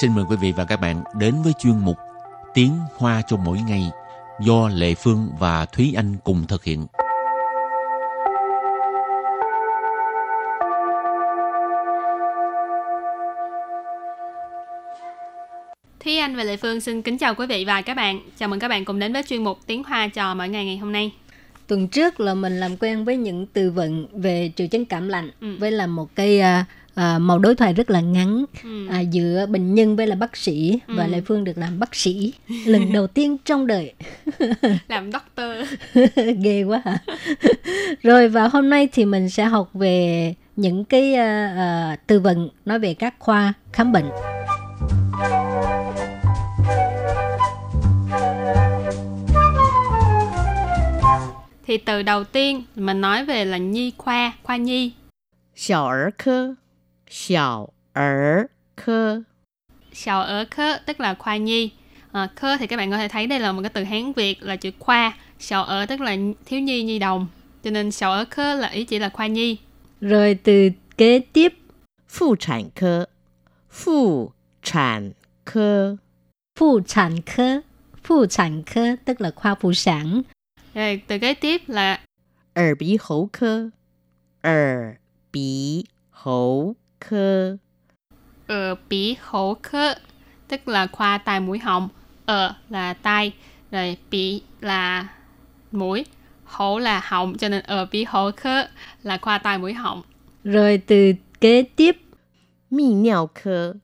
xin mời quý vị và các bạn đến với chuyên mục Tiếng Hoa cho mỗi ngày do Lệ Phương và Thúy Anh cùng thực hiện. Thúy Anh và Lệ Phương xin kính chào quý vị và các bạn. Chào mừng các bạn cùng đến với chuyên mục Tiếng Hoa cho mỗi ngày ngày hôm nay. Tuần trước là mình làm quen với những từ vựng về triệu chứng cảm lạnh Ừ. với là một cái à, à, màu đối thoại rất là ngắn Ừ. à, giữa bệnh nhân với là bác sĩ và Ừ. Lệ Phương được làm bác sĩ lần đầu tiên trong đời Làm doctor. ghê quá hả rồi và hôm nay thì mình sẽ học về những cái à, à, từ vựng nói về các khoa khám bệnh Thì từ đầu tiên mình nói về là nhi khoa, khoa nhi. 小儿科， 小儿科， Sào ở khơ tức là khoa nhi. À, khơ thì các bạn có thể thấy đây là một cái từ Hán Việt là chữ khoa. Sào ở tức là thiếu nhi nhi đồng. Cho nên sào ở khơ là ý chỉ là khoa nhi. rồi từ kế tiếp 妇产科，妇产科， phụ sản科phụ sản科tức là khoa phụ sản Rồi từ kế tiếp là 耳鼻喉科，耳鼻喉 科， ở bí hổ khơ tức là khoa tai mũi họng. Ở là tai, rồi bí là mũi, hổ là họng cho nên ở bí hổ khơ là khoa tai mũi họng. rồi từ kế tiếp 泌尿科，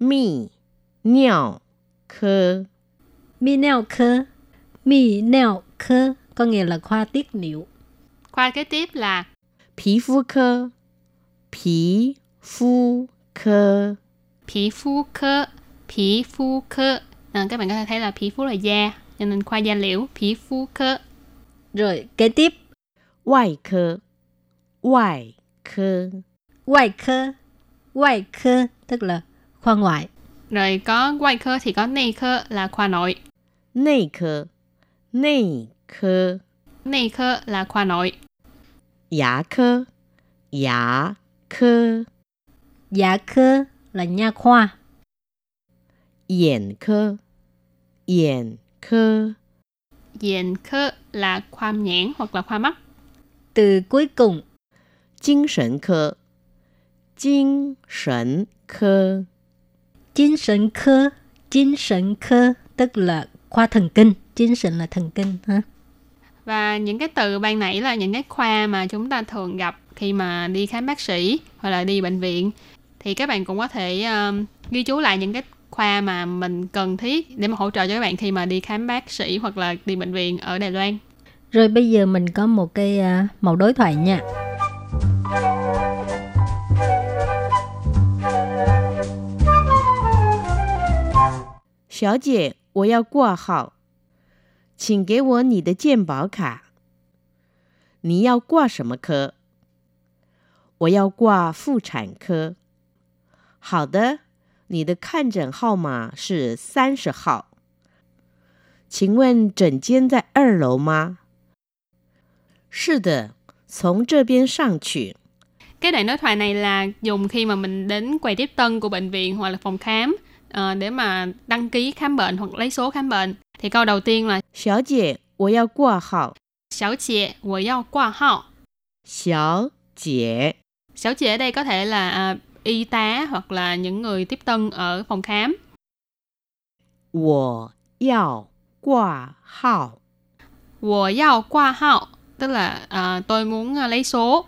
泌尿科， mi neo科mi neo科có nghĩa là khoa tiết niệu Khoa kế tiếp là 皮 肤科，皮肤科， Phỉ phu khơ, phỉ phu khơ. À, các bạn có thể thấy là phỉ phu là da, cho nên khoa da liễu, phỉ phu khơ. rồi kế tiếp 外科，外科。 ngoại科ngoại科tức là khoa ngoại Rồi có ngoại khơ thì có内khơ là khoa nội. 内科，内科， 内khơ là khoa nội. 牙科，牙科， dạ科là nha khoa 眼科，眼科， Diện khơ là khoa nhãn hoặc là khoa mắt. từ cuối cùng 精神科，精神科， 精神科精神科tức là khoa thần kinh精神là thần kinh ha Và những cái từ ban nãy là những cái khoa mà chúng ta thường gặp khi mà đi khám bác sĩ hoặc là đi bệnh viện. Thì các bạn cũng có thể um, ghi chú lại những cái khoa mà mình cần thiết để mà hỗ trợ cho các bạn khi mà đi khám bác sĩ hoặc là đi bệnh viện ở Đài Loan. rồi bây giờ mình có một cái à, mẫu đối thoại nha 小姐，我要挂号，请给我你的健保卡。你要挂什么科？我要挂妇产科。 好的，你的看诊号码是三十号。请问诊间在二楼吗？是的，从这边上去。 Cái đoạn đối thoại này là dùng khi mà mình đến quầy tiếp tân của bệnh viện hoặc là phòng khám ờ, để mà đăng ký khám bệnh hoặc lấy số khám bệnh. Thì câu đầu tiên là 小姐，我要挂号。 Xảo chị, 我要挂号. 小姐， Xảo chị ở đây có thể là à, y tá hoặc là những người tiếp tân ở phòng khám. 我要挂号。 Wo yao qua hao tức là à, tôi muốn à, lấy số.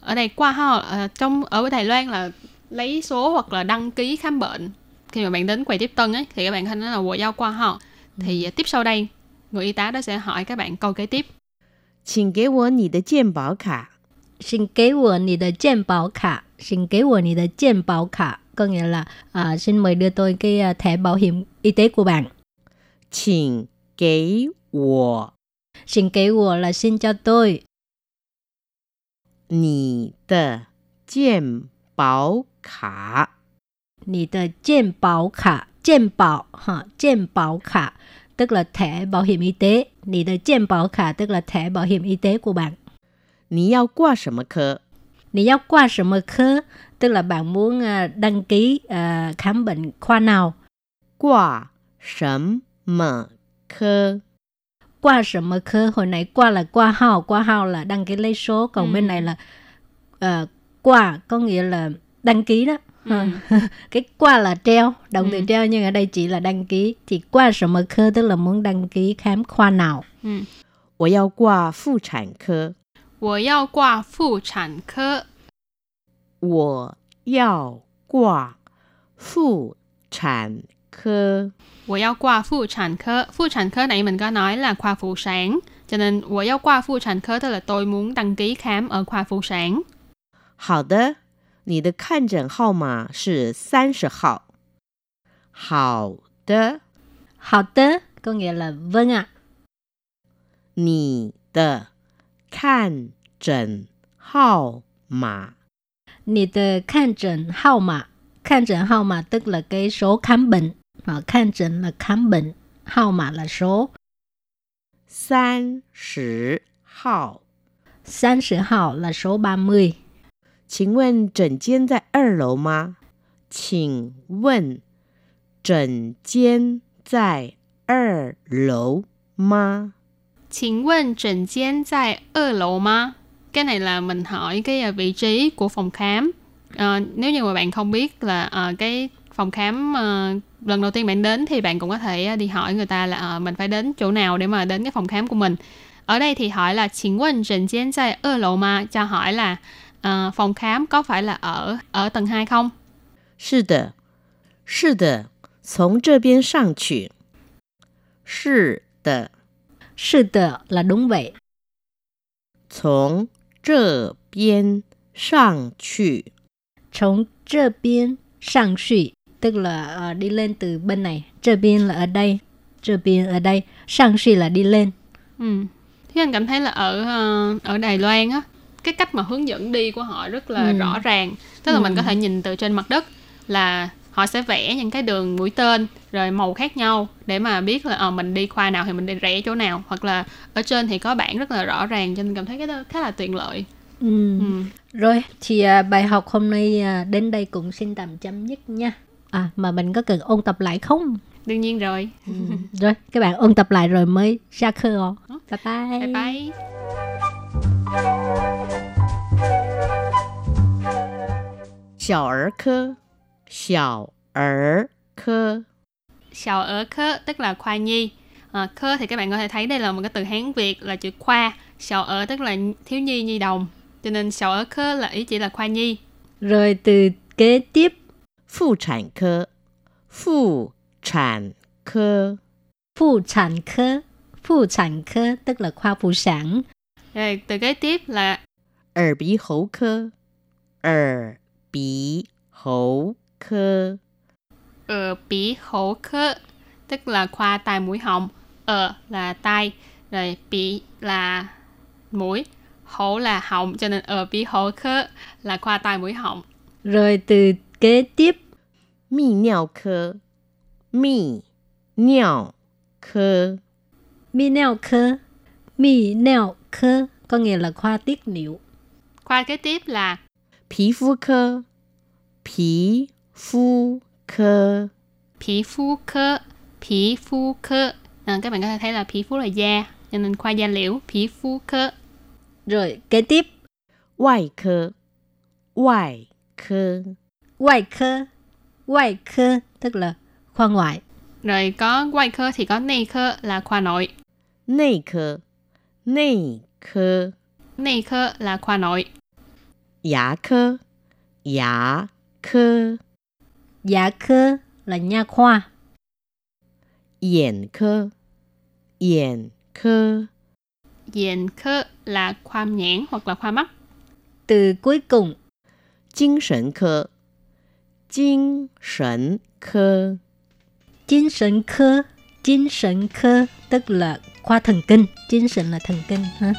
Ở đây qua hao à, trong ở Đài Loan là lấy số hoặc là đăng ký khám bệnh. Khi mà bạn đến quầy tiếp tân ấy thì các bạn có thể nói là wo yao qua hao. Thì à, tiếp sau đây người y tá đó sẽ hỏi các bạn câu kế tiếp. 请给我你的健保卡。 请给我你的健保卡请给我你的健保卡 có nghĩa là à, xin mời đưa tôi cái à, thẻ bảo hiểm y tế của bạn 请给我 xin kế của là xin cho tôi 你的健保卡。你的健保卡健保哈健保卡 tức là thẻ bảo hiểm y tế 你的健保卡 tức là thẻ bảo hiểm y tế của bạn 你要挂什么科？你要挂什么科 tức là bạn muốn à, đăng ký à, khám bệnh khoa nào. 挂什么科？ Qua什么科? Hồi nãy qua là qua hao, qua hao là đăng ký lấy số, còn Ừ. bên này là à, qua có nghĩa là đăng ký đó. Ừ. cái qua là treo, động từ Ừ. treo nhưng ở đây chỉ là đăng ký. Thì qua什么科 tức là muốn đăng ký khám khoa nào. Ừ. 我要挂妇产科。 我要挂妇产科。我要挂妇产科。我要挂妇产科. Phụ sản科nãy mình có nói là khoa phụ sản. Cho nên 我要挂妇产科 tức là tôi muốn đăng ký khám ở khoa phụ sản. 好的，你的看诊号码是三十号。好的， Họ tớ có nghĩa là vâng ạ. 你的 看诊号码 Nì tờ khám诊 hao mạ. Khám诊 hao mạ tức là cái số khám bệnh. Ờ, khám诊 là khám bệnh. Hao mạ là số. 三十号。 San sử hao là số 30. 请问诊间在二楼吗？请问诊间在二楼吗？ 请问诊间在二楼吗? Cái này là mình hỏi cái à, vị trí của phòng khám. Ờ, nếu như mà bạn không biết là ờ, cái phòng khám ờ, lần đầu tiên bạn đến thì bạn cũng có thể ờ, đi hỏi người ta là ờ, mình phải đến chỗ nào để mà đến cái phòng khám của mình. Ở đây thì hỏi là 请问诊间在二楼吗? Cho hỏi là ờ, phòng khám có phải là ở ở tầng 2 không? 是的，是的，从这边上去。是的， Sư tờ là đúng vậy. 从这边上去。 Trong trơ biên sang suy tức là ờ, đi lên từ bên này. Trơ biên là ở đây. Trơ biên ở đây. Sang suy là đi lên. Ừ. Thế anh cảm thấy là ở ờ, ở Đài Loan á cái cách mà hướng dẫn đi của họ rất là Ừ. rõ ràng. Tức là Ừ. mình có thể nhìn từ trên mặt đất là họ sẽ vẽ những cái đường mũi tên rồi màu khác nhau để mà biết là à, mình đi khoa nào thì mình đi rẽ chỗ nào. Hoặc là ở trên thì có bảng rất là rõ ràng cho nên cảm thấy cái đó khá là tiện lợi. Ừ. Ừ. rồi thì à, bài học hôm nay à, đến đây cũng xin tạm chấm dứt nha. À mà mình có cần ôn tập lại không? Đương nhiên rồi. Ừ. rồi các bạn ôn tập lại rồi mới ra khơ ờ. bye bye. Bye bye. Chào 小儿科， Sào ở khơ tức là khoa nhi. À, khơ thì các bạn có thể thấy đây là một cái từ Hán Việt là chữ khoa. Sào ở tức là thiếu nhi nhi đồng. Cho nên sào ở khơ là ý chỉ là khoa nhi. Rồi từ kế tiếp 妇产科，妇产科， phụ sản科. Phụ sản科tức là khoa phụ sản. Rồi từ kế tiếp là 耳鼻喉科，耳鼻喉 科， ở bí hổ khơ tức là khoa tai mũi họng. Ở là tai, rồi bị là mũi, hổ là họng cho nên ở bí hổ khơ là khoa tai mũi họng. Rồi từ kế tiếp 泌尿科，泌尿科， mi neo科. Mi neo科có nghĩa là khoa tiết niệu. Khoa kế tiếp là 皮 肤科，皮肤科， Phỉ phu khơ, phỉ phu khơ. À, các bạn có thể thấy là phỉ phu là da, cho nên khoa da liễu, phỉ phu khơ. Rồi kế tiếp 外科，外科， ngoại科. Ngoại科tức là khoa ngoại. Rồi có ngoại khơ thì có内khơ là khoa nội. 内科，内科， 内khơ là khoa nội. 牙科，牙科， Dạ科là nha khoa. 眼科，眼科， Diện khơ là khoa nhãn hoặc là khoa mắt. Từ cuối cùng 精神科，精神科， 精神科.精神科tức là khoa thần kinh.精神là thần kinh ha.